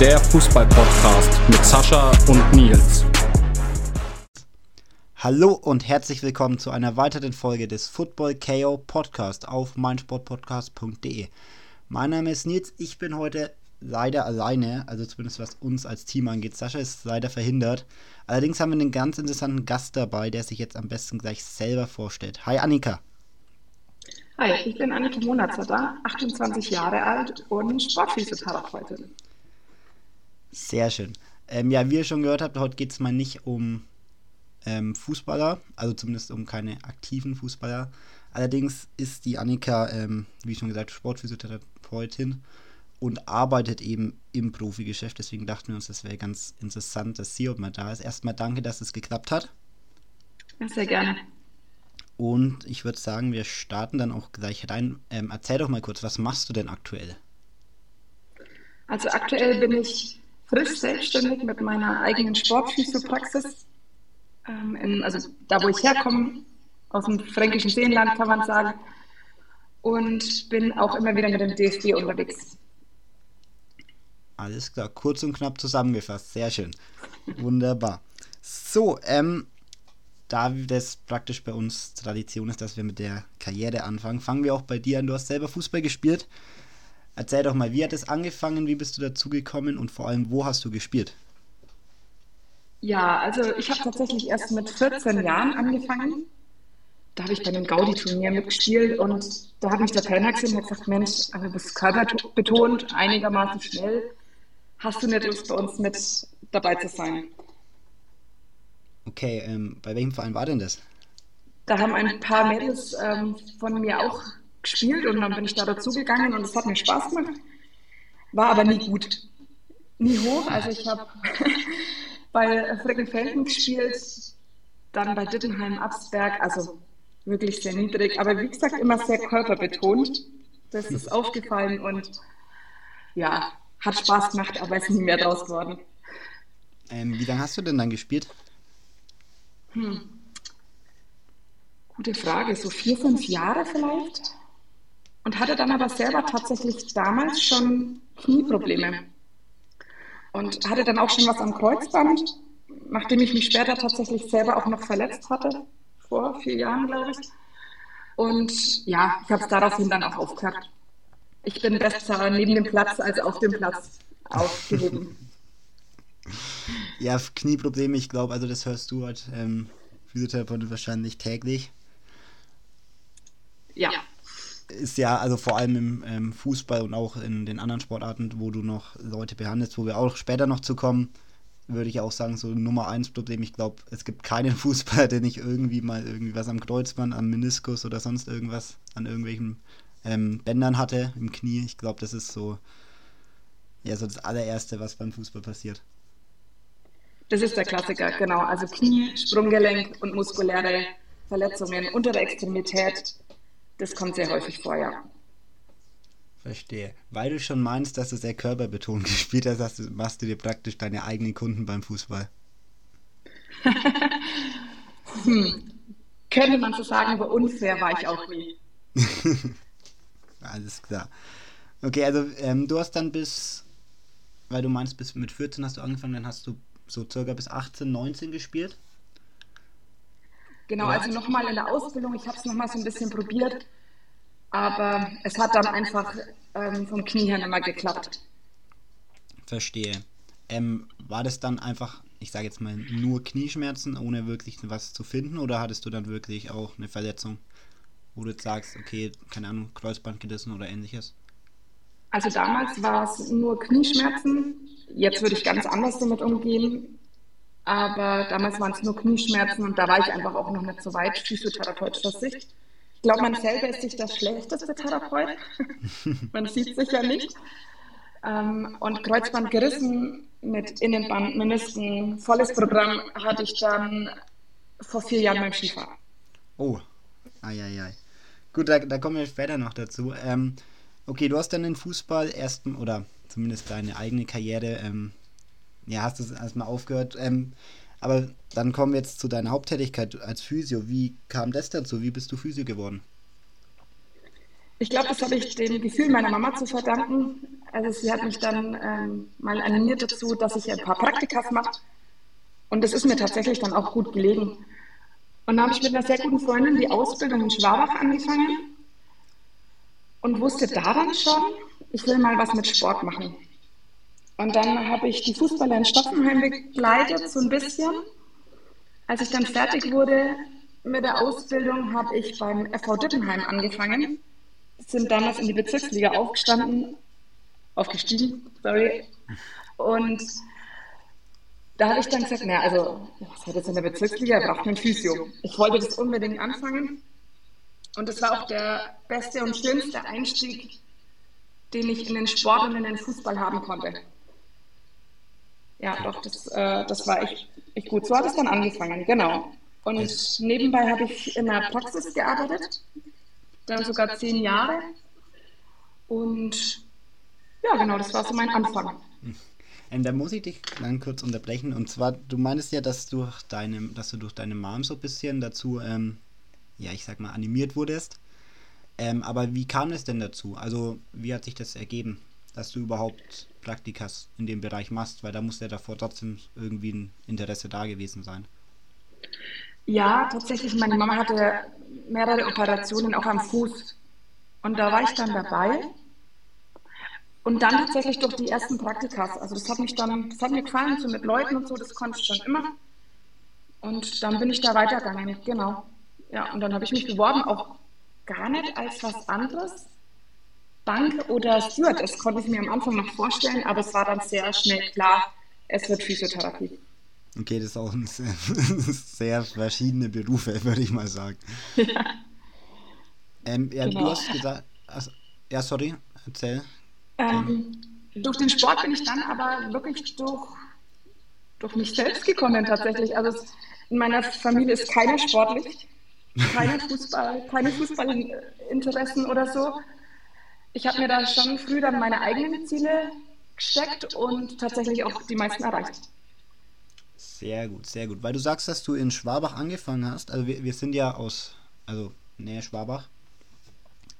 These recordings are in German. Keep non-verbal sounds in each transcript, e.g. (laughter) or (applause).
Der Fußball-Podcast mit Sascha und Nils. Hallo und herzlich willkommen zu einer weiteren Folge des Football KO Podcast auf meinsportpodcast.de. Mein Name ist Nils, ich bin heute leider alleine, also zumindest was uns als Team angeht. Sascha ist leider verhindert. Allerdings haben wir einen ganz interessanten Gast dabei, der sich jetzt am besten gleich selber vorstellt. Hi Annika. Hi, ich bin Annika Monatzer, 28 Jahre alt und Sportphysiotherapeutin. Sehr schön. Ähm, ja, wie ihr schon gehört habt, heute geht es mal nicht um ähm, Fußballer, also zumindest um keine aktiven Fußballer. Allerdings ist die Annika, ähm, wie schon gesagt, Sportphysiotherapeutin und arbeitet eben im Profigeschäft. Deswegen dachten wir uns, das wäre ganz interessant, dass sie auch mal da ist. Erstmal danke, dass es geklappt hat. Sehr gerne. Und ich würde sagen, wir starten dann auch gleich rein. Ähm, erzähl doch mal kurz, was machst du denn aktuell? Also aktuell bin ich frisch selbstständig mit meiner eigenen Sportphysiopraxis. Ähm, in, also da, wo ich herkomme, aus dem fränkischen Seenland, kann man sagen. Und bin auch immer wieder mit dem DFB unterwegs. Alles klar, kurz und knapp zusammengefasst. Sehr schön. Wunderbar. So, ähm, da das praktisch bei uns Tradition ist, dass wir mit der Karriere anfangen, fangen wir auch bei dir an. Du hast selber Fußball gespielt. Erzähl doch mal, wie hat es angefangen, wie bist du dazu gekommen und vor allem, wo hast du gespielt? Ja, also ich habe tatsächlich erst mit 14 Jahren angefangen. Da habe ich bei einem Gaudi-Turnier mitgespielt und da hat mich der Trainer gesehen und hat gesagt, Mensch, du bist körperbetont, einigermaßen schnell. Hast du nicht Lust, bei uns mit dabei zu sein? Okay, ähm, bei welchem Verein war denn das? Da haben ein paar Mädels ähm, von mir auch gespielt und dann bin ich da dazugegangen und es hat mir Spaß gemacht. War aber nie gut. Nie hoch. Also ich habe (laughs) bei Frickenfelden gespielt, dann bei Dittenheim, Absberg, also wirklich sehr niedrig. Aber wie gesagt, immer sehr körperbetont. Das ist aufgefallen und ja, hat Spaß gemacht, aber ist nie mehr draus geworden. Ähm, wie lange hast du denn dann gespielt? Hm. Gute Frage, so vier, fünf Jahre vielleicht. Und hatte dann aber selber tatsächlich damals schon Knieprobleme. Und hatte dann auch schon was am Kreuzband, nachdem ich mich später tatsächlich selber auch noch verletzt hatte, vor vier Jahren, glaube ich. Und ja, ich habe es daraufhin dann auch aufgehört. Ich bin besser neben dem Platz als auf dem Platz aufgehoben. Ja, Knieprobleme, ich glaube, also das hörst du halt ähm, Physiotherapeut wahrscheinlich täglich. Ja. Ist ja, also vor allem im ähm, Fußball und auch in den anderen Sportarten, wo du noch Leute behandelst, wo wir auch später noch zu kommen, würde ich auch sagen, so Nummer eins Problem. Ich glaube, es gibt keinen (laughs) Fußballer, der nicht irgendwie mal irgendwie was am Kreuzband, am Meniskus oder sonst irgendwas an irgendwelchen ähm, Bändern hatte im Knie. Ich glaube, das ist so, ja, so das allererste, was beim Fußball passiert. Das ist der Klassiker, genau. Also Knie, Sprunggelenk und muskuläre Verletzungen unter der Extremität, das kommt sehr häufig vor, ja. Verstehe. Weil du schon meinst, dass du sehr körperbetont (laughs) gespielt hast, hast du, machst du dir praktisch deine eigenen Kunden beim Fußball. (laughs) hm. Könnte man so sagen, aber unfair war ich auch nie. (laughs) Alles klar. Okay, also ähm, du hast dann bis, weil du meinst, bis mit 14 hast du angefangen, dann hast du so circa bis 18, 19 gespielt? Genau, also nochmal in der Ausbildung, ich habe es nochmal so ein bisschen probiert, aber es hat dann einfach ähm, vom Knie her nicht mehr geklappt. Verstehe. Ähm, war das dann einfach, ich sage jetzt mal, nur Knieschmerzen, ohne wirklich was zu finden, oder hattest du dann wirklich auch eine Verletzung, wo du jetzt sagst, okay, keine Ahnung, Kreuzband gerissen oder ähnliches? Also damals war es nur Knieschmerzen. Jetzt würde ich ganz anders damit umgehen. Aber damals waren es nur Knieschmerzen und da war ich einfach auch noch nicht so weit physiotherapeutischer Sicht. Ich glaube, man selber ist sich der schlechteste Therapeut. (laughs) man sieht sich ja nicht. Ähm, und Kreuzband gerissen mit Innenband, Menisken, volles Programm hatte ich dann vor vier Jahren beim Skifahren. Oh, ei, ei, ei. Gut, da, da kommen wir später noch dazu. Ähm, Okay, du hast dann den Fußball erst, oder zumindest deine eigene Karriere, ähm, ja, hast du erstmal aufgehört. Ähm, aber dann kommen wir jetzt zu deiner Haupttätigkeit als Physio. Wie kam das dazu? Wie bist du Physio geworden? ich glaube, das habe ich dem Gefühl meiner Mama zu verdanken. Also sie hat mich dann ähm, mal animiert dazu, dass ich ein paar Praktikas mache. Und das ist mir tatsächlich dann auch gut gelegen. Und dann habe ich mit einer sehr guten Freundin die Ausbildung in Schwabach angefangen und wusste da dann schon, ich will mal was mit Sport machen. Und dann habe ich die Fußballer in Stoffenheim begleitet, so ein bisschen. Als ich dann fertig wurde mit der Ausbildung, habe ich beim FV Dittenheim angefangen. Sind damals in die Bezirksliga aufgestanden, aufgestiegen, sorry. Und da habe ich dann gesagt, na, also, was hat jetzt in der Bezirksliga? Braucht man Physio. Ich wollte das unbedingt anfangen. Und das war auch der beste und schönste Einstieg, den ich in den Sport und in den Fußball haben konnte. Ja, doch, das, äh, das war echt, echt gut. So hat es dann angefangen, genau. Und nebenbei habe ich in der Praxis gearbeitet, dann sogar zehn Jahre. Und ja, genau, das war so mein Anfang. Ähm, da muss ich dich dann kurz unterbrechen. Und zwar, du meinst ja, dass, durch deine, dass du durch deine Mom so ein bisschen dazu, ähm, ja, ich sag mal, animiert wurdest. Ähm, aber wie kam es denn dazu? Also, wie hat sich das ergeben, dass du überhaupt Praktikas in dem Bereich machst? Weil da muss ja davor trotzdem irgendwie ein Interesse da gewesen sein. Ja, tatsächlich. Meine Mama hatte mehrere Operationen auch am Fuß. Und da war ich dann dabei. Und dann tatsächlich durch die ersten Praktikas. Also das hat mich dann, das hat mir gefallen, so mit Leuten und so, das konnte ich schon immer. Und dann bin ich da weitergegangen, genau. Ja, und dann habe ich mich beworben, auch gar nicht als was anderes. Bank oder Steward, das konnte ich mir am Anfang noch vorstellen, aber es war dann sehr schnell klar, es wird Physiotherapie. Okay, das ist auch ein sehr, (laughs) sehr verschiedene Berufe, würde ich mal sagen. Ja. Ähm, ja, genau. du hast gesagt, also, ja, sorry, erzähl. Ähm, durch den Sport bin ich dann aber wirklich durch, durch mich selbst gekommen tatsächlich. Also es, in meiner Familie ist keiner sportlich, keine Fußball, keine Fußballinteressen oder so. Ich habe mir da schon früh dann meine eigenen Ziele gesteckt und tatsächlich auch die meisten erreicht. Sehr gut, sehr gut. Weil du sagst, dass du in Schwabach angefangen hast. Also wir, wir sind ja aus, also Nähe Schwabach.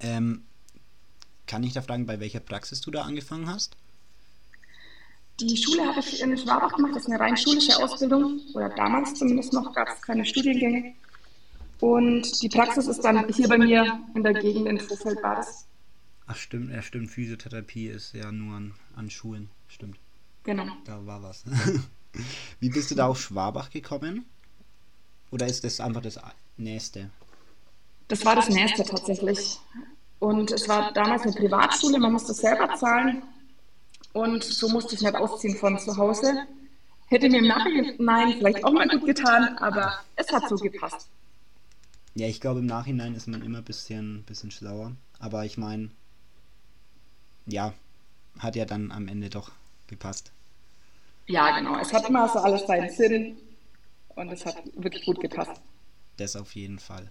Ähm, kann ich da fragen, bei welcher Praxis du da angefangen hast? Die Schule habe ich in Schwabach gemacht, das ist eine rein schulische Ausbildung, oder damals zumindest noch, gab es keine Studiengänge. Und die Praxis ist dann hier bei mir in der Gegend in Vorfeld war das. Ach stimmt, ja stimmt, Physiotherapie ist ja nur an, an Schulen, stimmt. Genau. Da war was. (laughs) Wie bist du da auf Schwabach gekommen? Oder ist das einfach das Nächste? Das war das Nächste tatsächlich. Und es war damals eine Privatschule, man musste selber zahlen. Und so musste ich nicht ausziehen von zu Hause. Hätte mir im Nachhinein vielleicht auch mal gut getan, aber es hat so gepasst. Ja, ich glaube, im Nachhinein ist man immer ein bisschen, bisschen schlauer. Aber ich meine, ja, hat ja dann am Ende doch gepasst. Ja, genau. Es hat immer so alles seinen Sinn und es hat wirklich gut gepasst. Das auf jeden Fall.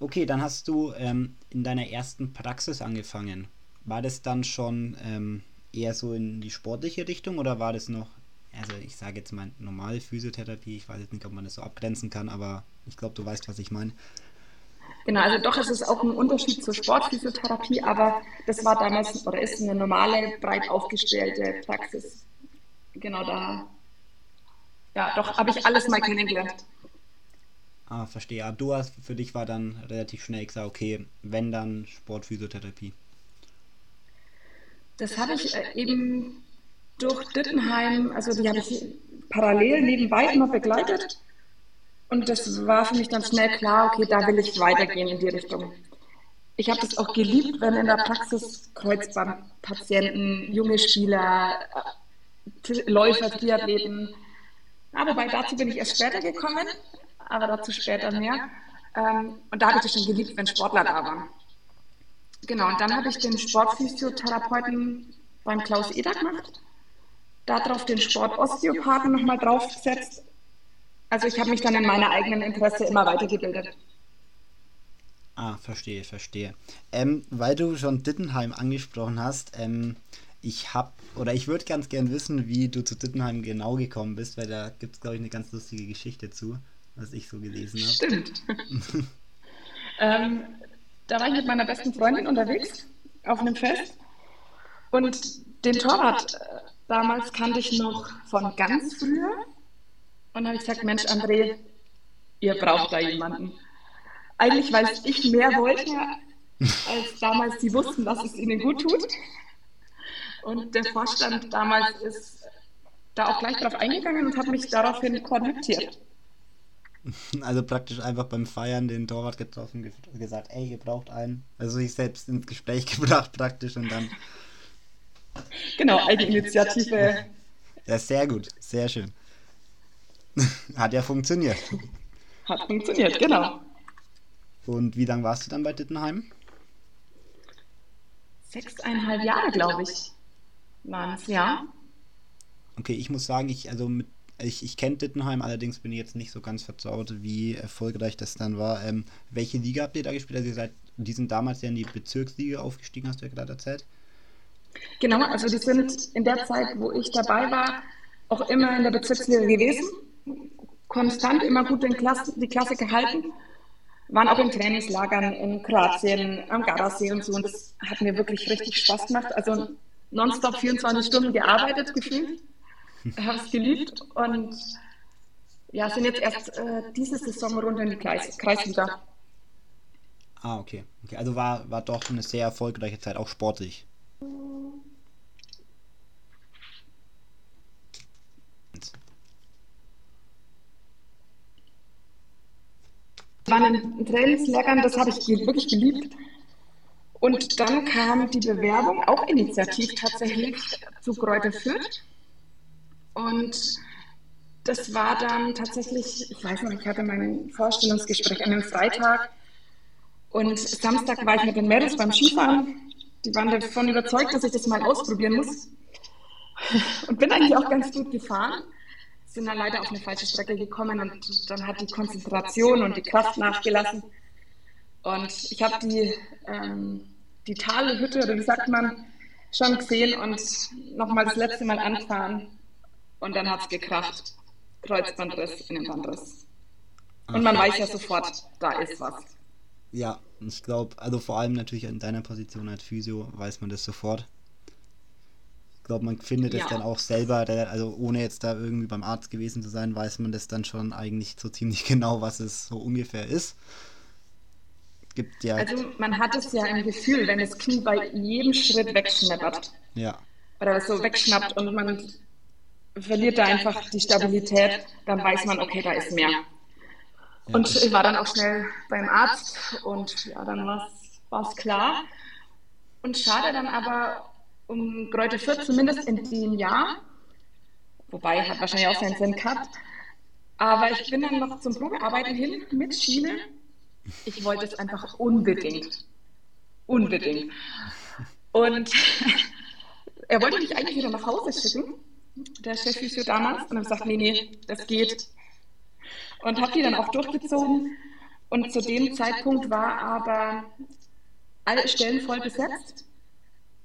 Okay, dann hast du ähm, in deiner ersten Praxis angefangen. War das dann schon ähm, eher so in die sportliche Richtung oder war das noch, also ich sage jetzt mal normale Physiotherapie, ich weiß jetzt nicht, ob man das so abgrenzen kann, aber ich glaube, du weißt, was ich meine. Genau, also doch, es ist auch ein Unterschied zur Sportphysiotherapie, aber das war damals oder ist eine normale, breit aufgestellte Praxis. Genau da. Ja, doch, habe ich alles mal kennengelernt. Ah, verstehe. Ja, du hast, für dich war dann relativ schnell gesagt, okay, wenn dann Sportphysiotherapie. Das habe ich äh, eben durch Dittenheim, also die habe ich parallel nebenbei immer begleitet. Und das war für mich dann schnell klar, okay, da will ich weitergehen in die Richtung. Ich habe das auch geliebt, wenn in der Praxis Kreuzbandpatienten, junge Spieler, äh, Läufer, Triathleten, wobei dazu bin ich erst später gekommen aber dazu später mehr. Ähm, und da habe ich es schon geliebt, wenn Sportler da waren. Genau, und dann habe ich den Sportphysiotherapeuten beim Klaus Eder gemacht, darauf den Sportosteopathen nochmal draufgesetzt. Also ich habe mich dann in meiner eigenen Interesse immer weitergebildet. Ah, verstehe, verstehe. Ähm, weil du schon Dittenheim angesprochen hast, ähm, ich habe, oder ich würde ganz gern wissen, wie du zu Dittenheim genau gekommen bist, weil da gibt es, glaube ich, eine ganz lustige Geschichte zu was ich so gelesen habe. Stimmt. (laughs) ähm, da war ich mit meiner besten Freundin unterwegs auf einem Fest und den Torwart äh, damals kannte ich noch von ganz früher und habe ich gesagt, Mensch, André, ihr braucht da jemanden. Eigentlich, weil ich mehr wollte, als damals sie wussten, dass es ihnen gut tut. Und der Vorstand damals ist da auch gleich darauf eingegangen und hat mich daraufhin kontaktiert. (laughs) Also praktisch einfach beim Feiern den Torwart getroffen und gesagt, ey, ihr braucht einen. Also sich selbst ins Gespräch (laughs) gebracht praktisch und dann. Genau, Eigeninitiative. Ja, sehr gut, sehr schön. (laughs) Hat ja funktioniert. Hat funktioniert, genau. Und wie lange warst du dann bei Dittenheim? Sechseinhalb Jahre, glaube ich, waren es, ja. Okay, ich muss sagen, ich, also mit, ich, ich kenne Dittenheim, allerdings bin ich jetzt nicht so ganz vertraut, wie erfolgreich das dann war. Ähm, welche Liga habt ihr da gespielt? Also ihr seid, die sind damals ja in die Bezirksliga aufgestiegen, hast du ja gerade erzählt. Genau, also die sind in der Zeit, wo ich dabei war, auch immer in der Bezirksliga gewesen. Konstant immer gut den Klasse, die Klasse gehalten. Waren auch in Trainingslagern in Kroatien, am Gardasee und so. Und das hat mir wirklich richtig Spaß gemacht. Also nonstop 24 Stunden gearbeitet, gefühlt habe es geliebt und ja, sind jetzt erst äh, diese Saison runter in die Kreis Kreisliga. Ah, okay. okay. Also war, war doch eine sehr erfolgreiche Zeit, auch sportlich. Waren in Trainingslagern, das habe ich wirklich geliebt. Und dann kam die Bewerbung, auch initiativ tatsächlich, zu Kräuter Fürth. Und das war dann tatsächlich, ich weiß noch, ich hatte mein Vorstellungsgespräch an einem Freitag und Samstag war ich mit den Mädels beim Skifahren. Die waren davon überzeugt, dass ich das mal ausprobieren muss. Und bin eigentlich auch ganz gut gefahren. Sind dann leider auf eine falsche Strecke gekommen und dann hat die Konzentration und die Kraft nachgelassen. Und ich habe die, ähm, die Talhütte, oder wie sagt man, schon gesehen und nochmal das letzte Mal anfahren und dann hat es gekracht. Kreuzbandriss, Innenbandriss. Und man weiß ja sofort, da ist was. Ja, ich glaube, also vor allem natürlich in deiner Position als Physio weiß man das sofort. Ich glaube, man findet es dann auch selber, also ohne jetzt da irgendwie beim Arzt gewesen zu sein, weiß man das dann schon eigentlich so ziemlich (laughs) genau, was es so ungefähr ist. Gibt ja. Also man hat es ja im Gefühl, wenn das Knie bei jedem Schritt wegschnappert. Ja. Oder so wegschnappt und man verliert da einfach die Stabilität, dann weiß man, okay, da ist mehr. Und ich war dann auch schnell beim Arzt und ja, dann war es klar. Und schade dann aber um Kräuter Fürth, zumindest in dem Jahr, wobei hat wahrscheinlich auch seinen Sinn gehabt, aber ich bin dann noch zum Probearbeiten hin mit Schiene. Ich wollte es einfach unbedingt. Unbedingt. Und (laughs) er wollte mich eigentlich wieder nach Hause schicken der Chefphysio damals, und habe gesagt, nee, nee, das geht. Und habe die dann auch durchgezogen. Und zu dem Zeitpunkt war aber alle Stellen voll besetzt.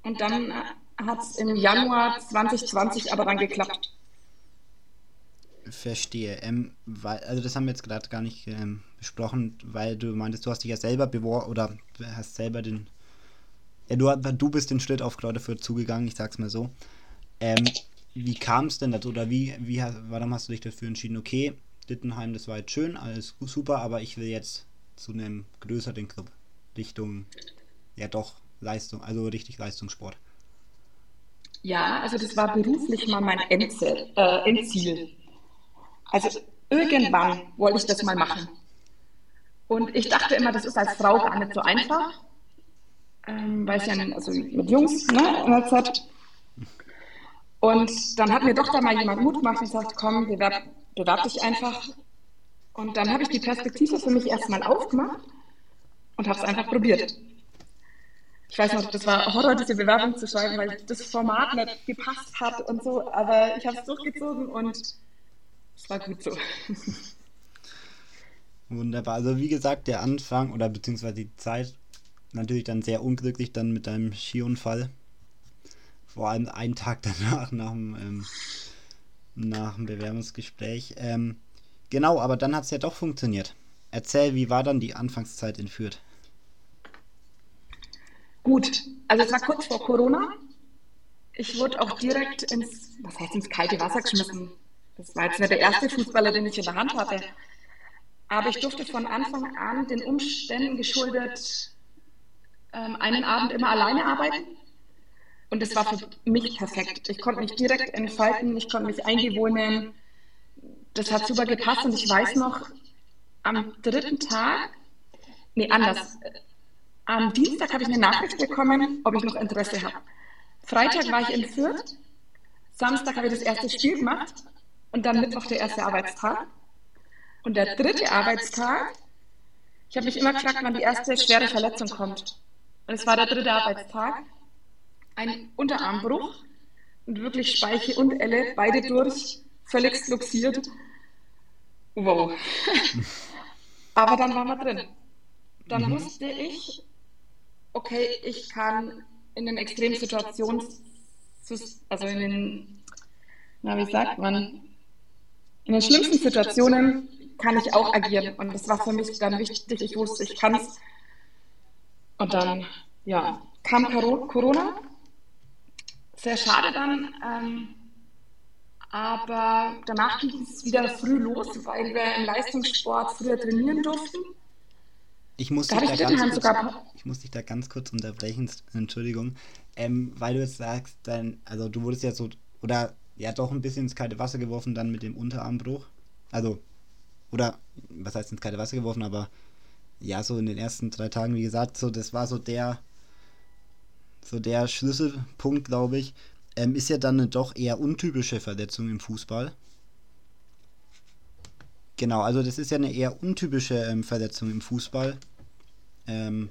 Und dann hat es im Januar 2020 aber dann geklappt. Verstehe. Ähm, weil, also das haben wir jetzt gerade gar nicht ähm, besprochen, weil du meintest, du hast dich ja selber beworben oder hast selber den. Ja, du, du bist den Schritt auf Kräuterfurt zugegangen, ich sag's mal so. Ähm, wie kam es denn dazu oder wie, wie, warum hast du dich dafür entschieden, okay, Dittenheim, das war jetzt schön, alles super, aber ich will jetzt zu einem größeren Club, Richtung, ja doch, Leistung, also richtig Leistungssport. Ja, also das war beruflich mal mein Endziel. Äh, Endziel. Also irgendwann wollte ich das mal machen. Und ich dachte immer, das ist als Frau gar nicht so einfach, ähm, weil es ja also mit Jungs ne, in der Zeit und dann hat mir doch da mal jemand Mut gemacht und gesagt, komm, bewerb, bewerb dich einfach. Und dann habe ich die Perspektive für mich erstmal aufgemacht und habe es einfach probiert. Ich weiß noch, das war Horror, diese Bewerbung zu schreiben, weil das Format nicht gepasst hat und so, aber ich habe es durchgezogen und es war gut so. (laughs) Wunderbar. Also wie gesagt, der Anfang oder beziehungsweise die Zeit natürlich dann sehr unglücklich dann mit deinem Skiunfall vor allem einen Tag (laughs) danach, nach dem, ähm, nach dem Bewerbungsgespräch. Ähm, genau, aber dann hat es ja doch funktioniert. Erzähl, wie war dann die Anfangszeit in Fürth? Gut, also es war kurz vor Corona. Ich wurde auch direkt ins, was heißt ins kalte Wasser geschmissen. Das war jetzt nicht der erste Fußballer, den ich in der Hand hatte. Aber ich durfte von Anfang an den Umständen geschuldet ähm, einen Abend immer alleine arbeiten. Und das war für mich perfekt. Ich konnte mich direkt entfalten, ich konnte mich eingewöhnen. Das hat super gepasst und ich weiß noch, am dritten Tag, nee, anders. Am Dienstag habe ich eine Nachricht bekommen, ob ich noch Interesse habe. Freitag war ich in Fürth, Samstag habe ich das erste Spiel gemacht und dann Mittwoch der erste Arbeitstag. Und der dritte Arbeitstag, ich habe mich immer gefragt, wann die erste schwere Verletzung kommt. Und es war der dritte Arbeitstag. Ein Unterarmbruch und wirklich Speiche und Elle, beide durch, völlig luxiert. Wow. (laughs) Aber dann waren wir drin. Dann mhm. wusste ich, okay, ich kann in den extremen Situationen, also in den, na, wie sagt man, in den schlimmsten Situationen kann ich auch agieren. Und das war für mich dann wichtig. Ich wusste, ich kann es. Und dann, ja, kam Corona. Sehr schade dann. Ähm, aber danach ging es wieder früh los, weil wir im Leistungssport früher trainieren durften. Ich muss, dich da, ganz kurz, ich muss dich da ganz kurz unterbrechen, Entschuldigung, ähm, weil du jetzt sagst, dann, also du wurdest ja so, oder ja doch ein bisschen ins kalte Wasser geworfen dann mit dem Unterarmbruch. Also oder was heißt ins kalte Wasser geworfen, aber ja, so in den ersten drei Tagen, wie gesagt, so das war so der so der Schlüsselpunkt, glaube ich. Ähm, ist ja dann eine doch eher untypische Verletzung im Fußball. Genau, also das ist ja eine eher untypische ähm, Verletzung im Fußball. Ähm,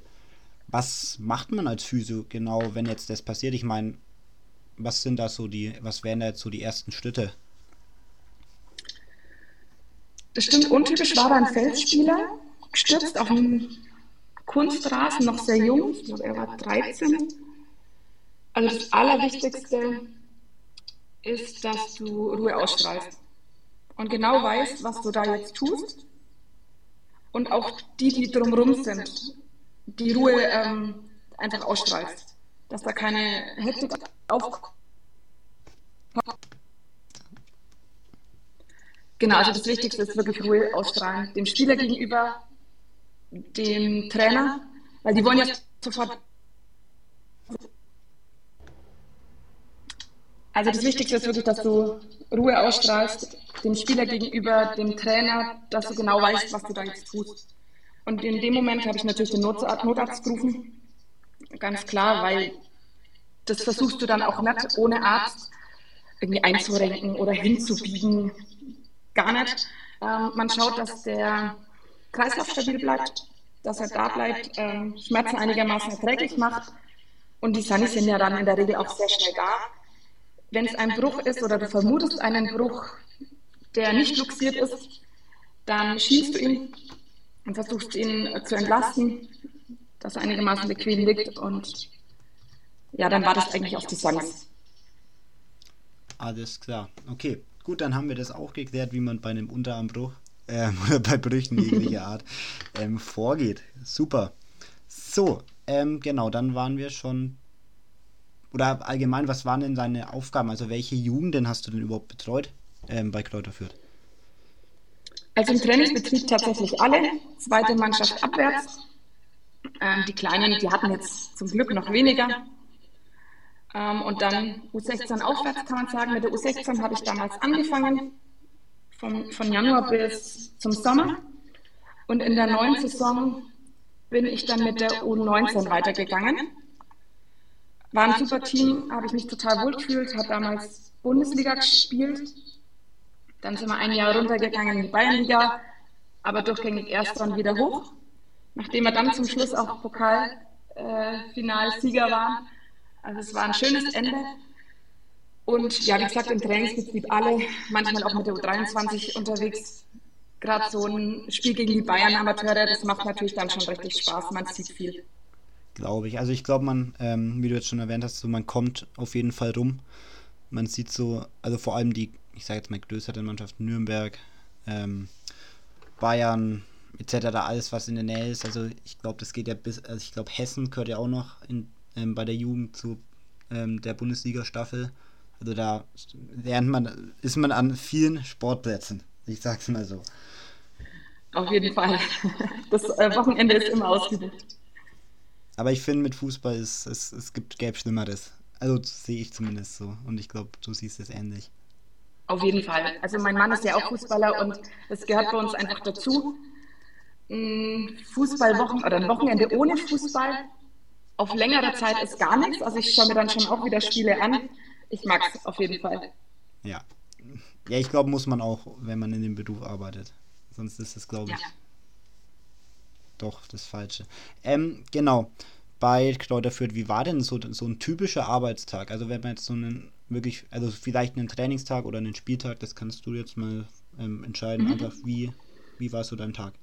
was macht man als Physio genau, wenn jetzt das passiert? Ich meine, was sind da so die, was wären da jetzt so die ersten Schritte? Das stimmt, untypisch war ein Feldspieler, gestürzt auf einem Kunstrasen, noch sehr jung, ich glaube, er war 13. Also das Allerwichtigste ist, dass du Ruhe ausstrahlst und genau weißt, was du da jetzt tust und auch die, die drumherum sind, die Ruhe ähm, einfach ausstrahlst, dass da keine Hektik aufkommt Genau, also das Wichtigste ist wirklich Ruhe ausstrahlen. Dem Spieler gegenüber, dem Trainer, weil die wollen ja sofort. Also das Wichtigste ist wirklich, dass du Ruhe ausstrahlst, dem Spieler gegenüber, dem Trainer, dass du genau weißt, was du da jetzt tust. Und in dem Moment habe ich natürlich den Notarzt gerufen, ganz klar, weil das versuchst du dann auch nicht ohne Arzt irgendwie einzurenken oder hinzubiegen gar nicht. Ähm, man schaut, dass der Kreislauf stabil bleibt, dass er da bleibt, ähm, Schmerzen einigermaßen erträglich macht. Und die Sunny sind ja dann in der Regel auch sehr schnell da. Wenn es ein Bruch ist oder du vermutest einen Bruch, der nicht luxiert ist, dann schiebst du ihn und versuchst ihn zu entlasten, dass er einigermaßen bequem liegt und ja, dann war das eigentlich auf die Songs. Alles klar, okay. Gut, dann haben wir das auch geklärt, wie man bei einem Unterarmbruch äh, (laughs) oder bei Brüchen jeglicher Art ähm, vorgeht. Super. So, ähm, genau, dann waren wir schon. Oder allgemein, was waren denn deine Aufgaben? Also, welche Jugenden hast du denn überhaupt betreut ähm, bei Kräuter Fürth? Also im Trainingsbetrieb tatsächlich alle, zweite Mannschaft abwärts. Ähm, die Kleinen, die hatten jetzt zum Glück noch weniger. Ähm, und dann U16 aufwärts kann man sagen. Mit der U16 habe ich damals angefangen, von, von Januar bis zum Sommer. Und in der neuen Saison bin ich dann mit der U19 weitergegangen. War ein super Team, habe ich mich total wohl gefühlt, habe damals Bundesliga gespielt. Dann sind wir ein Jahr runtergegangen in die Bayernliga, aber durchgängig erst dann wieder hoch. Nachdem wir dann zum Schluss auch Pokalfinalsieger äh, waren, also es war ein schönes Ende. Und ja, wie gesagt, im Trainingsbetrieb alle, manchmal auch mit der U23 unterwegs. Gerade so ein Spiel gegen die Bayern-Amateure, das macht natürlich dann schon richtig Spaß. Man sieht viel. Glaube ich. Also ich glaube, man, ähm, wie du jetzt schon erwähnt hast, so man kommt auf jeden Fall rum. Man sieht so, also vor allem die, ich sage jetzt mal größeren Mannschaften, Nürnberg, ähm, Bayern, etc., alles was in der Nähe ist. Also ich glaube, das geht ja bis, also ich glaube, Hessen gehört ja auch noch in ähm, bei der Jugend zu ähm, der Bundesliga-Staffel. Also da lernt man, ist man an vielen Sportplätzen. Ich sag's mal so. Auf jeden Fall. Das äh, Wochenende ist immer ausgebucht. Aber ich finde, mit Fußball ist es, es gibt gäbe Schlimmeres. Also sehe ich zumindest so. Und ich glaube, du siehst es ähnlich. Auf jeden Fall. Also mein Mann ist ja auch Fußballer und es gehört bei uns einfach dazu. Fußballwochen oder ein Wochenende ohne Fußball auf längere Zeit ist gar nichts. Also ich schaue mir dann schon auch wieder Spiele an. Ich mag es auf jeden Fall. Ja. Ja, ich glaube, muss man auch, wenn man in dem Beruf arbeitet. Sonst ist es, glaube ich, ja. Doch das Falsche. Ähm, genau. Bei Kräuter Fürth, wie war denn so, so ein typischer Arbeitstag? Also wenn man jetzt so einen wirklich, also vielleicht einen Trainingstag oder einen Spieltag, das kannst du jetzt mal ähm, entscheiden, mhm. einfach wie, wie war so dein Tag?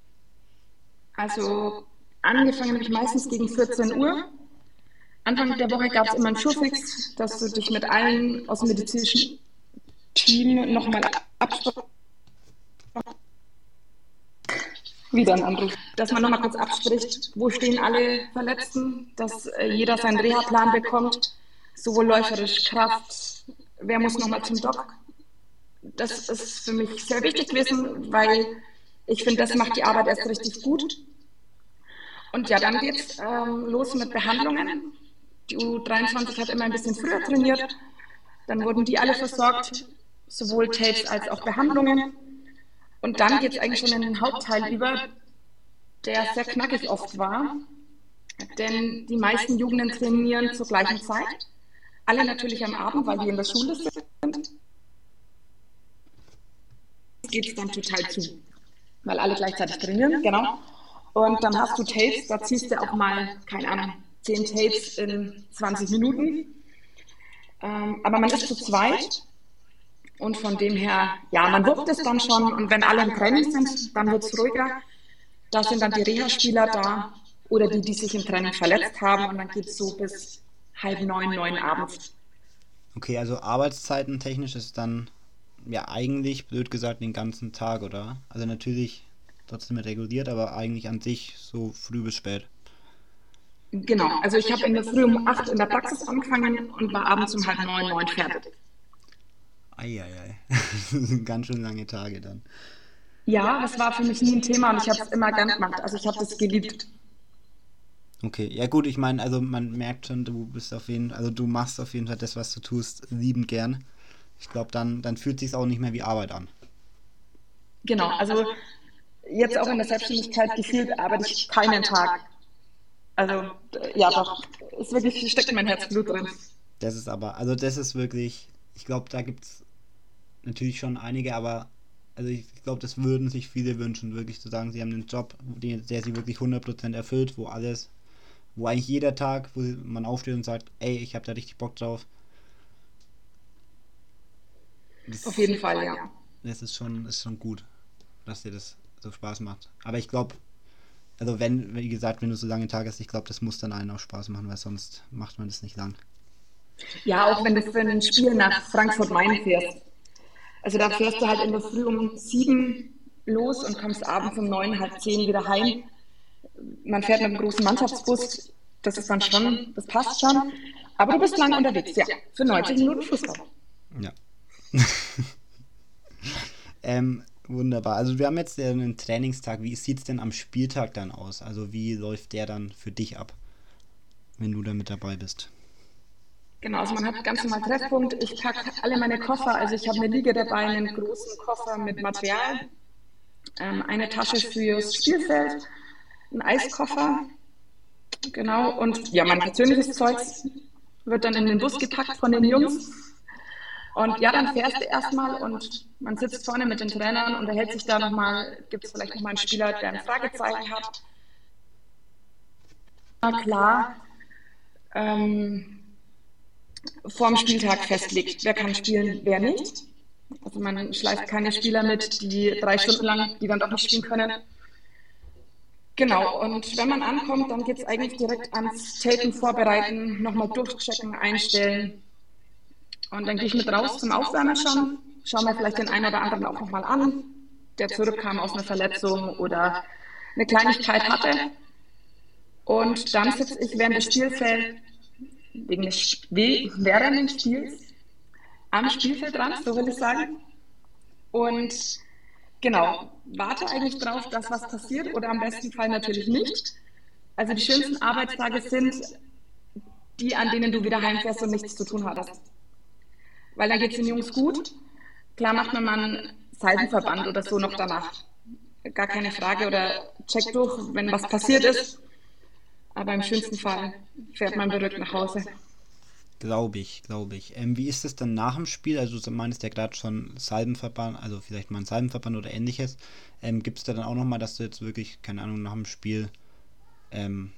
Also angefangen habe ich meistens gegen 14 Uhr. Anfang der Woche gab es immer einen Schurfix, dass du dich mit allen aus dem medizinischen Team nochmal absprichst. Wieder ein Anruf. Dass man nochmal kurz abspricht, wo stehen alle Verletzten, dass äh, jeder seinen Reha-Plan bekommt, sowohl läuferisch, Kraft, wer muss nochmal zum Doc. Das ist für mich sehr wichtig gewesen, weil ich finde, das macht die Arbeit erst richtig gut. Und ja, dann geht es ähm, los mit Behandlungen. Die U23 hat immer ein bisschen früher trainiert. Dann wurden die alle versorgt, sowohl Tapes als auch Behandlungen. Und dann geht es eigentlich schon in den Hauptteil über, der sehr knackig oft war. Denn die meisten Jugenden trainieren zur gleichen Zeit. Alle natürlich am Abend, weil wir in der Schule sind. Geht es dann total zu weil alle gleichzeitig trainieren, genau. Und dann hast du Tapes, da ziehst du auch mal, keine Ahnung, 10 Tapes in 20 Minuten. Ähm, aber man ist zu zweit und von dem her, ja, man wuppt es dann schon und wenn alle im Training sind, dann wird es ruhiger. Da sind dann die Reha-Spieler da oder die, die sich im Training verletzt haben und dann geht es so bis halb neun, neun abends. Okay, also Arbeitszeiten technisch ist dann ja eigentlich, blöd gesagt, den ganzen Tag, oder? Also natürlich trotzdem reguliert, aber eigentlich an sich so früh bis spät. Genau, also ich habe in der Früh um 8 in der Praxis angefangen und war abends um halb neun, neun fertig. Eieiei, das (laughs) sind ganz schön lange Tage dann. Ja, das war für mich nie ein Thema und ich habe es immer gern gemacht. Also ich habe das geliebt. Okay, ja gut, ich meine, also man merkt schon, du bist auf jeden also du machst auf jeden Fall das, was du tust, liebend gern. Ich glaube, dann, dann fühlt es sich auch nicht mehr wie Arbeit an. Genau, also jetzt auch in der Selbstständigkeit gefühlt arbeite ich keinen Tag. Also ja, doch, ist wirklich steckt in mein Herzblut drin. Das ist aber, also das ist wirklich, ich glaube, da gibt es natürlich schon einige, aber also ich glaube, das würden sich viele wünschen, wirklich zu sagen, sie haben einen Job, der sie wirklich 100% erfüllt, wo alles, wo eigentlich jeder Tag, wo man aufsteht und sagt, ey, ich habe da richtig Bock drauf, das Auf jeden Fall, ja. Das ist schon, ist schon gut, dass dir das so Spaß macht. Aber ich glaube, also wenn, wie gesagt, wenn du so lange Tag hast, ich glaube, das muss dann allen auch Spaß machen, weil sonst macht man das nicht lang. Ja, auch wenn du für ein Spiel nach Frankfurt-Main fährst. Also da fährst du halt in der Früh um sieben los und kommst abends um neun, halb zehn wieder heim. Man fährt mit einem großen Mannschaftsbus, das ist dann schon, das passt schon. Aber du bist lang unterwegs, ja, für 90 Minuten Fußball. Ja, (laughs) ähm, wunderbar. Also wir haben jetzt einen Trainingstag. Wie sieht es denn am Spieltag dann aus? Also wie läuft der dann für dich ab, wenn du da mit dabei bist? Genau, also man hat ganz normal Treffpunkt. Ich packe alle meine Koffer. Also ich habe eine Liege dabei, einen großen Koffer mit Material, ähm, eine Tasche fürs Spielfeld, einen Eiskoffer, genau. Und ja, mein persönliches Zeug wird dann in den Bus gepackt von den Jungs. Und ja, dann fährst du erstmal und man sitzt vorne mit den Trainern, und erhält sich da nochmal, gibt es vielleicht nochmal einen Spieler, der ein Fragezeichen hat. Na klar, ähm, vor dem Spieltag festlegt, wer kann spielen, wer nicht. Also man schleift keine Spieler mit, die drei Stunden lang, die dann doch nicht spielen können. Genau, und wenn man ankommt, dann geht es eigentlich direkt ans Tapen vorbereiten, nochmal durchchecken, einstellen. Und dann gehe ich mit raus zum Aufwärmen schon, schaue mir vielleicht den einen oder anderen auch nochmal an, der zurückkam aus einer Verletzung oder eine Kleinigkeit hatte. Und dann sitze ich während des Spielfelds wegen des während des Spiels am Spielfeld dran, so will ich sagen. Und genau, warte eigentlich drauf, dass was passiert oder am besten Fall natürlich nicht. Also die schönsten Arbeitstage sind die, an denen du wieder heimfährst und nichts zu tun hattest. Weil dann geht es den Jungs gut. Klar macht man mal einen Seitenverband oder so noch danach. Gar keine Frage. Oder checkt durch, wenn was passiert ist. Aber im schönsten Fall fährt man berückt nach Hause. Glaube ich, glaube ich. Ähm, wie ist es dann nach dem Spiel? Also du meinst ja gerade schon Salbenverband, also vielleicht mal ein Salbenverband oder ähnliches. Ähm, Gibt es da dann auch nochmal, dass du jetzt wirklich, keine Ahnung, nach dem Spiel ähm,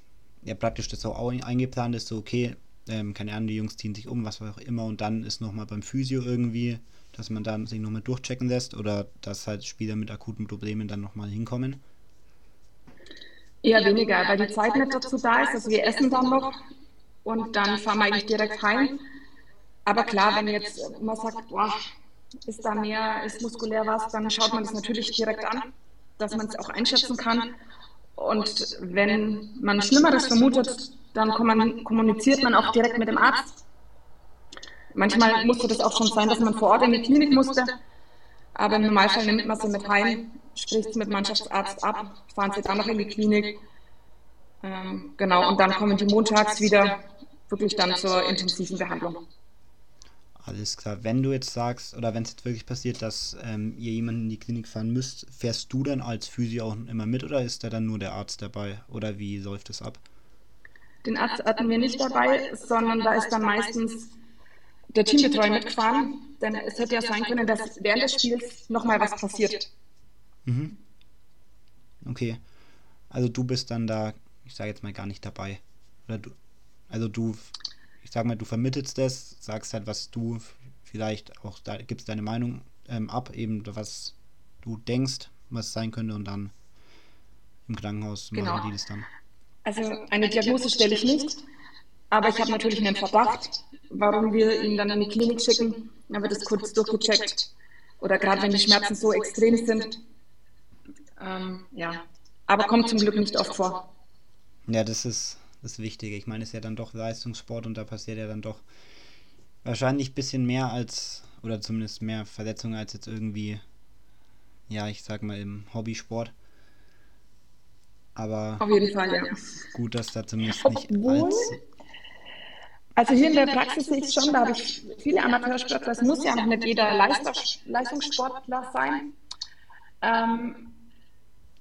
ja praktisch das auch eingeplant ist, so okay, ähm, keine Ahnung, die Jungs ziehen sich um, was auch immer und dann ist nochmal beim Physio irgendwie, dass man dann sich nochmal durchchecken lässt oder dass halt Spieler mit akuten Problemen dann nochmal hinkommen? Eher weniger, weil die Zeit nicht dazu da ist. Also wir essen dann noch und dann fahren wir eigentlich direkt heim. Aber klar, wenn jetzt man sagt, boah, ist da mehr, ist muskulär was, dann schaut man das natürlich direkt an, dass man es auch einschätzen kann. Und wenn man Schlimmeres vermutet, dann kommuniziert man auch direkt mit dem Arzt. Manchmal musste das auch schon sein, dass man vor Ort in die Klinik musste. Aber im Normalfall nimmt man sie mit heim, spricht es mit Mannschaftsarzt ab, fahren sie dann noch in die Klinik. Ähm, genau, und dann kommen die montags wieder wirklich dann zur intensiven Behandlung. Alles klar. Wenn du jetzt sagst, oder wenn es jetzt wirklich passiert, dass ähm, ihr jemanden in die Klinik fahren müsst, fährst du dann als Physio auch immer mit oder ist da dann nur der Arzt dabei? Oder wie läuft das ab? Den Arzt hatten wir nicht dabei, sondern da ist dann meistens der Teambetreuer mitgefahren. Denn es hätte ja sein können, dass während des Spiels nochmal was passiert. Mhm. Okay. Also du bist dann da, ich sage jetzt mal gar nicht dabei. Oder du, also du ich sag mal, du vermittelst das, sagst halt, was du vielleicht auch, da gibst deine Meinung ähm, ab, eben was du denkst, was sein könnte und dann im Krankenhaus genau. machen die das dann. Also eine Diagnose stelle ich nicht, aber ich habe natürlich einen Verdacht, warum wir ihn dann in die Klinik schicken. Dann wird es kurz durchgecheckt. Oder gerade wenn die Schmerzen so extrem sind. Ähm, ja, aber kommt zum Glück nicht oft vor. Ja, das ist das Wichtige. Ich meine, es ist ja dann doch Leistungssport und da passiert ja dann doch wahrscheinlich ein bisschen mehr als, oder zumindest mehr Verletzungen als jetzt irgendwie, ja, ich sag mal im Hobbysport. Aber auf jeden Fall, ja. Gut, dass da zumindest nicht Obwohl, als. Also hier in der Praxis sehe ich es schon, da habe ich viele Amateursportler, es muss ja noch nicht jeder Leistungssportler sein. Ähm,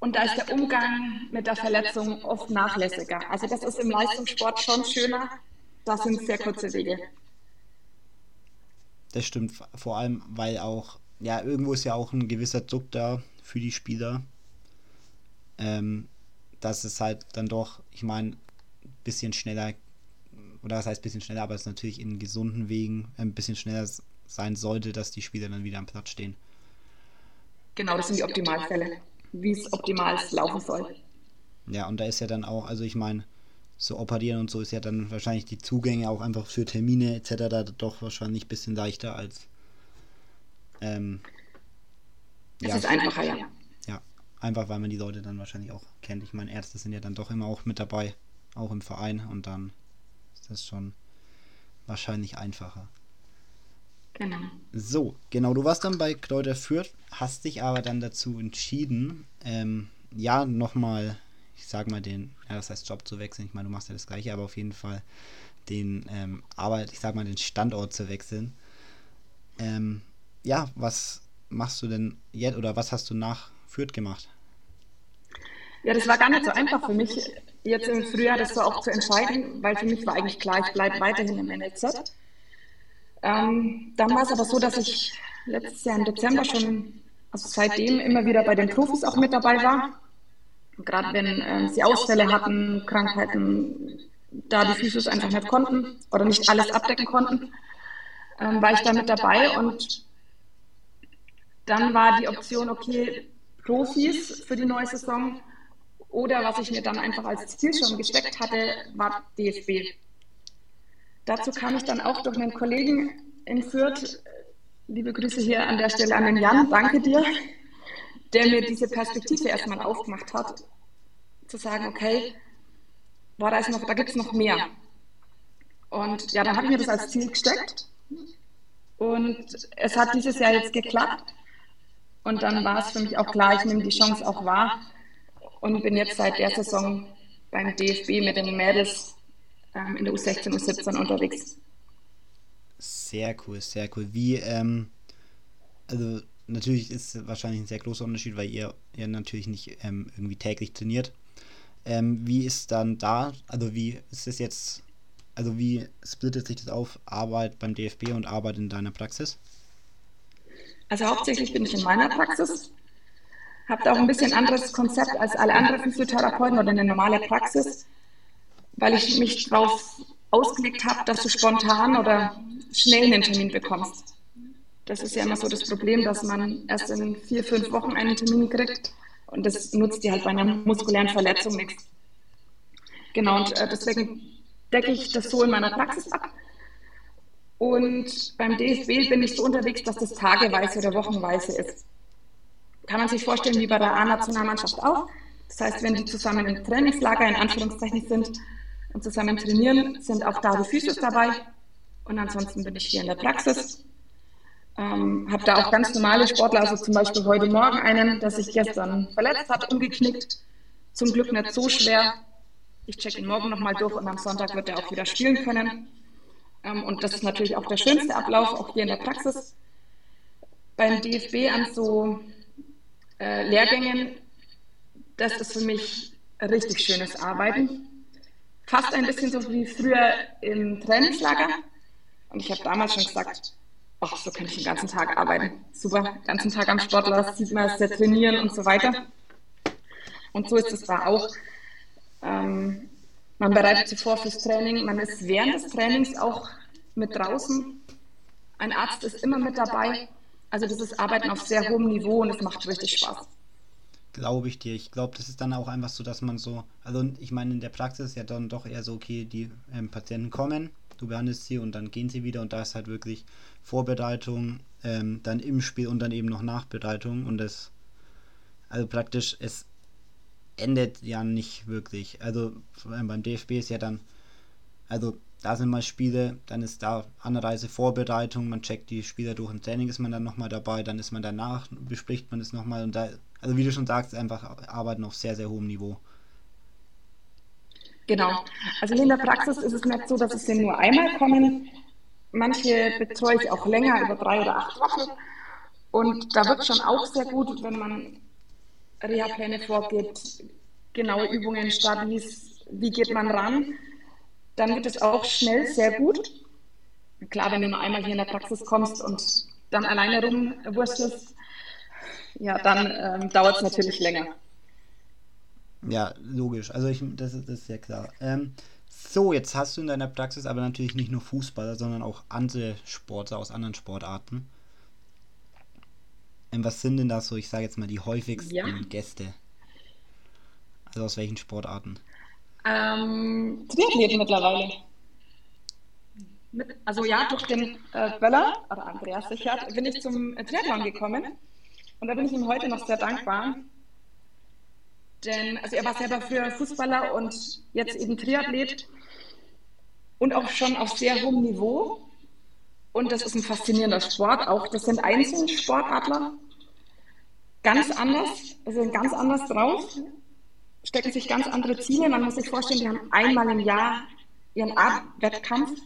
und da ist der Umgang mit der Verletzung oft nachlässiger. Also das ist im Leistungssport schon schöner. Das sind sehr kurze Wege. Das stimmt, vor allem, weil auch, ja, irgendwo ist ja auch ein gewisser Druck da für die Spieler. Ähm, dass es halt dann doch, ich meine, ein bisschen schneller, oder das heißt ein bisschen schneller, aber es natürlich in gesunden Wegen ein bisschen schneller sein sollte, dass die Spieler dann wieder am Platz stehen. Genau, das sind die Optimalfälle wie es optimal laufen soll. Ja, und da ist ja dann auch, also ich meine, so operieren und so ist ja dann wahrscheinlich die Zugänge auch einfach für Termine etc. da doch wahrscheinlich ein bisschen leichter als. Ähm, es ja, ist einfacher, ja. Ja, einfach weil man die Leute dann wahrscheinlich auch kennt. Ich meine, Ärzte sind ja dann doch immer auch mit dabei, auch im Verein und dann ist das schon wahrscheinlich einfacher. Genau. So, genau, du warst dann bei Kräuter Fürth, hast dich aber dann dazu entschieden, ähm, ja, nochmal, ich sag mal, den, ja, das heißt Job zu wechseln. Ich meine, du machst ja das Gleiche, aber auf jeden Fall den, ähm, Arbeit, ich sag mal, den Standort zu wechseln. Ähm, ja, was machst du denn jetzt oder was hast du nach Fürth gemacht? Ja, das war gar nicht so einfach für mich, jetzt im Frühjahr das so auch zu entscheiden, weil für mich war eigentlich klar, ich bleibe weiterhin im NLZ. Ähm, dann war es aber so, dass ich letztes Jahr im Dezember schon, also seitdem immer wieder bei den Profis auch mit dabei war. Gerade wenn äh, sie Ausfälle hatten, Krankheiten, da die Physios einfach nicht konnten oder nicht alles abdecken konnten, ähm, war ich da mit dabei und dann war die Option, okay, Profis für die neue Saison oder was ich mir dann einfach als Ziel schon gesteckt hatte, war DFB. Dazu kam ich dann auch durch einen Kollegen in Fürth. Liebe Grüße hier an der Stelle an den Jan, danke dir, der mir diese Perspektive erstmal aufgemacht hat, zu sagen, okay, boah, da, da gibt es noch mehr. Und ja, dann habe ich mir das als Ziel gesteckt. Und es hat dieses Jahr jetzt geklappt. Und dann war es für mich auch klar, ich nehme die Chance auch wahr und bin jetzt seit der Saison beim DFB mit den Mädels ähm, in der U16, U17 unterwegs. Sehr cool, sehr cool. Wie, ähm, also natürlich ist es wahrscheinlich ein sehr großer Unterschied, weil ihr ja natürlich nicht ähm, irgendwie täglich trainiert. Ähm, wie ist dann da, also wie ist es jetzt, also wie splittet sich das auf, Arbeit beim DFB und Arbeit in deiner Praxis? Also hauptsächlich bin ich in meiner Praxis, habe da auch ein bisschen anderes Konzept als alle anderen Physiotherapeuten oder eine normale Praxis, weil ich mich darauf ausgelegt habe, dass du spontan oder schnell einen Termin bekommst. Das ist ja immer so das Problem, dass man erst in vier, fünf Wochen einen Termin kriegt und das nutzt dir halt bei einer muskulären Verletzung nichts. Genau, und äh, deswegen decke ich das so in meiner Praxis ab. Und beim DFB bin ich so unterwegs, dass das tageweise oder wochenweise ist. Kann man sich vorstellen, wie bei der A-Nationalmannschaft auch. Das heißt, wenn die zusammen im Trainingslager in Anführungszeichen sind und zusammen trainieren, sind auch da die Physios dabei. Und ansonsten bin ich hier in der Praxis ähm, habe da auch ganz normale Sportler, also zum Beispiel heute Morgen einen, der sich gestern verletzt hat, umgeknickt. Zum Glück nicht so schwer. Ich checke ihn morgen nochmal durch und am Sonntag wird er auch wieder spielen können. Ähm, und das ist natürlich auch der schönste Ablauf, auch hier in der Praxis. Beim DFB an so äh, Lehrgängen, das ist für mich richtig schönes Arbeiten. Fast ein bisschen so wie früher im Trainingslager. Und ich habe damals schon gesagt, ach, so könnte ich den ganzen Tag arbeiten. Super, den ganzen Tag am Sportler, sieht man, sehr trainieren und so weiter. Und so ist es da auch. Ähm, man bereitet sich vor fürs Training, man ist während des Trainings auch mit draußen. Ein Arzt ist immer mit dabei. Also das ist Arbeiten auf sehr hohem Niveau und es macht richtig Spaß. Glaube ich dir. Ich glaube, das ist dann auch einfach so, dass man so, also ich meine, in der Praxis ist ja dann doch eher so, okay, die ähm, Patienten kommen, du behandelst sie und dann gehen sie wieder und da ist halt wirklich Vorbereitung, ähm, dann im Spiel und dann eben noch Nachbereitung und das, also praktisch, es endet ja nicht wirklich. Also beim DFB ist ja dann, also da sind mal Spiele, dann ist da Anreise, Vorbereitung, man checkt die Spieler durch im Training, ist man dann nochmal dabei, dann ist man danach, bespricht man es nochmal und da, also wie du schon sagst, einfach arbeiten auf sehr, sehr hohem Niveau. Genau. Also in der Praxis ist es nicht so, dass es nur einmal kommen, Manche betreue ich auch länger, über drei oder acht Wochen. Und da wird schon auch sehr gut, wenn man Reha-Pläne vorgibt, genaue Übungen, Stabis, wie geht man ran, dann wird es auch schnell sehr gut. Klar, wenn du nur einmal hier in der Praxis kommst und dann alleine rumwurstelst, ja, dann ähm, dauert es natürlich länger. Ja, logisch. Also ich, das, ist, das ist sehr klar. Ähm, so, jetzt hast du in deiner Praxis aber natürlich nicht nur Fußballer, sondern auch andere Sportler aus anderen Sportarten. Ähm, was sind denn da so, ich sage jetzt mal, die häufigsten ja. Gäste? Also aus welchen Sportarten? Ähm, Triathleten mittlerweile. Mit, also ja, durch den äh, Böller, oder Andreas Sichert, bin ich zum Triathlon gekommen. Und da bin ich ihm heute noch sehr dankbar. Denn also er war selber früher Fußballer und jetzt eben Triathlet und auch schon auf sehr hohem Niveau. Und das ist ein faszinierender Sport. Auch das sind Einzelsportadler, ganz anders, also ganz anders drauf, stecken sich ganz andere Ziele. Man muss sich vorstellen, die haben einmal im Jahr ihren Art-Wettkampf.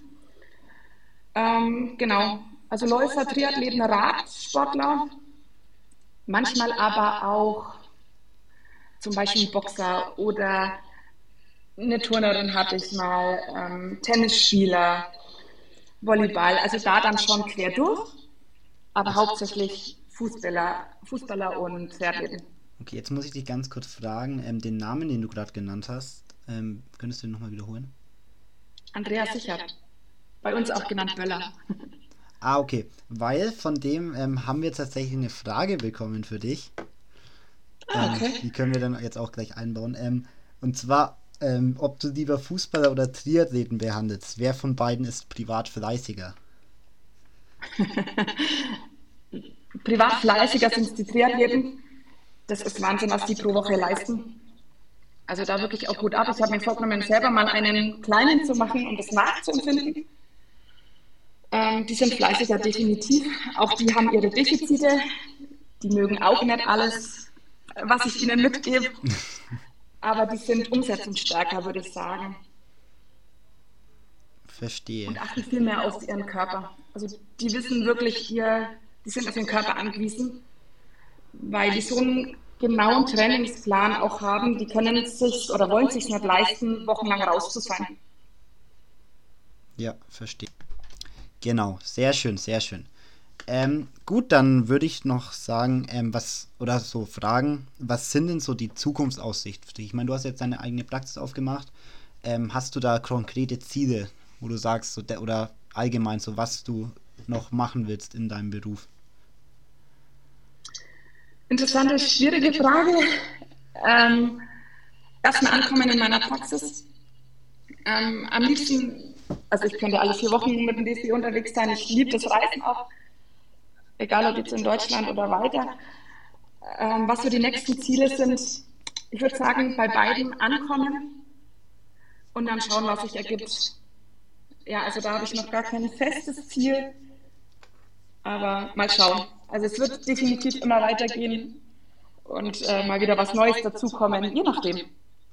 Ähm, genau, also Läufer, Triathleten, Radsportler, manchmal aber auch zum Beispiel Boxer oder eine Turnerin hatte ich mal, ähm, Tennisspieler, Volleyball, also da dann schon quer durch, aber hauptsächlich Fußballer, Fußballer und Triathleten. Okay, jetzt muss ich dich ganz kurz fragen, ähm, den Namen, den du gerade genannt hast, ähm, könntest du den nochmal wiederholen? Andreas Sichert, bei uns auch genannt Böller. Ah, okay, weil von dem ähm, haben wir tatsächlich eine Frage bekommen für dich. Ah, ähm, okay. die können wir dann jetzt auch gleich einbauen. Ähm, und zwar, ähm, ob du lieber Fußballer oder Triathleten behandelst. Wer von beiden ist privat fleißiger? (laughs) privat fleißiger sind die Triathleten. Das ist Wahnsinn, was die pro Woche leisten. Also da wirklich auch gut ab. Ich habe mir vorgenommen, selber mal einen kleinen zu machen, um das nachzuempfinden. Ähm, die sind fleißiger, definitiv. Auch die haben ihre Defizite. Die mögen auch nicht alles, was ich ihnen mitgebe. Aber die sind umsetzungsstärker, würde ich sagen. Verstehe. Und achten viel mehr auf ihren Körper. Also die wissen wirklich, ihr, die sind auf ihren Körper angewiesen, weil die so einen genauen Trainingsplan auch haben. Die können sich oder wollen sich nicht leisten, wochenlang raus zu sein. Ja, verstehe. Genau, sehr schön, sehr schön. Ähm, gut, dann würde ich noch sagen, ähm, was oder so fragen, was sind denn so die Zukunftsaussichten für dich? Ich meine, du hast jetzt deine eigene Praxis aufgemacht. Ähm, hast du da konkrete Ziele, wo du sagst, so der, oder allgemein so, was du noch machen willst in deinem Beruf? Interessante, schwierige Frage. Ähm, Erstmal ankommen in meiner Praxis. Ähm, am liebsten, also ich könnte alle vier Wochen mit dem DSB unterwegs sein. Ich liebe das Reisen auch, egal ob jetzt in Deutschland oder weiter. Ähm, was so die nächsten Ziele sind, ich würde sagen, bei beiden ankommen und dann schauen, was sich ergibt. Ja, also da habe ich noch gar kein festes Ziel, aber mal schauen. Also es wird definitiv immer weitergehen und äh, mal wieder was Neues dazukommen, je nachdem.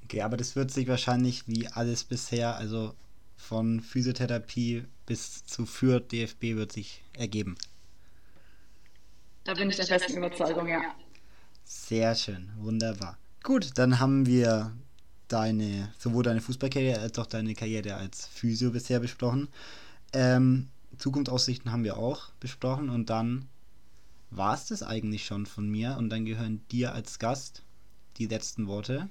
Okay, aber das wird sich wahrscheinlich wie alles bisher, also von Physiotherapie bis zu Fürth DFB wird sich ergeben. Da bin ich der festen Überzeugung, ja. Sehr schön, wunderbar. Gut, dann haben wir deine, sowohl deine Fußballkarriere als auch deine Karriere als Physio bisher besprochen. Ähm, Zukunftsaussichten haben wir auch besprochen und dann war es das eigentlich schon von mir und dann gehören dir als Gast die letzten Worte.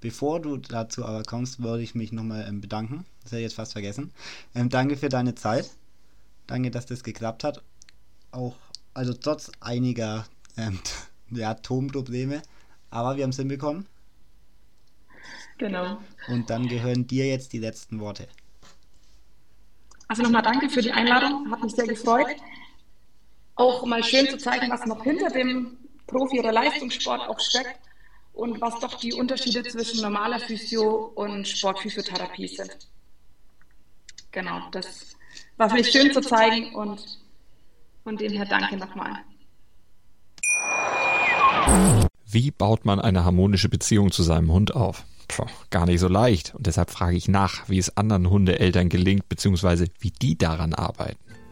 Bevor du dazu aber kommst, würde ich mich nochmal ähm, bedanken. Das hätte ich jetzt fast vergessen. Ähm, danke für deine Zeit. Danke, dass das geklappt hat. Auch, also trotz einiger ähm, (laughs) ja, Tonprobleme. Aber wir haben es hinbekommen. Genau. Und dann gehören dir jetzt die letzten Worte. Also nochmal danke für die Einladung. Hat mich sehr gefreut. Auch mal schön zu zeigen, was noch hinter dem Profi- oder Leistungssport auch steckt und was doch die Unterschiede zwischen normaler Physio und Sportphysiotherapie sind. Genau, das war für mich schön zu zeigen und von dem her danke nochmal. Wie baut man eine harmonische Beziehung zu seinem Hund auf? Puh, gar nicht so leicht. Und deshalb frage ich nach, wie es anderen Hundeeltern gelingt, beziehungsweise wie die daran arbeiten.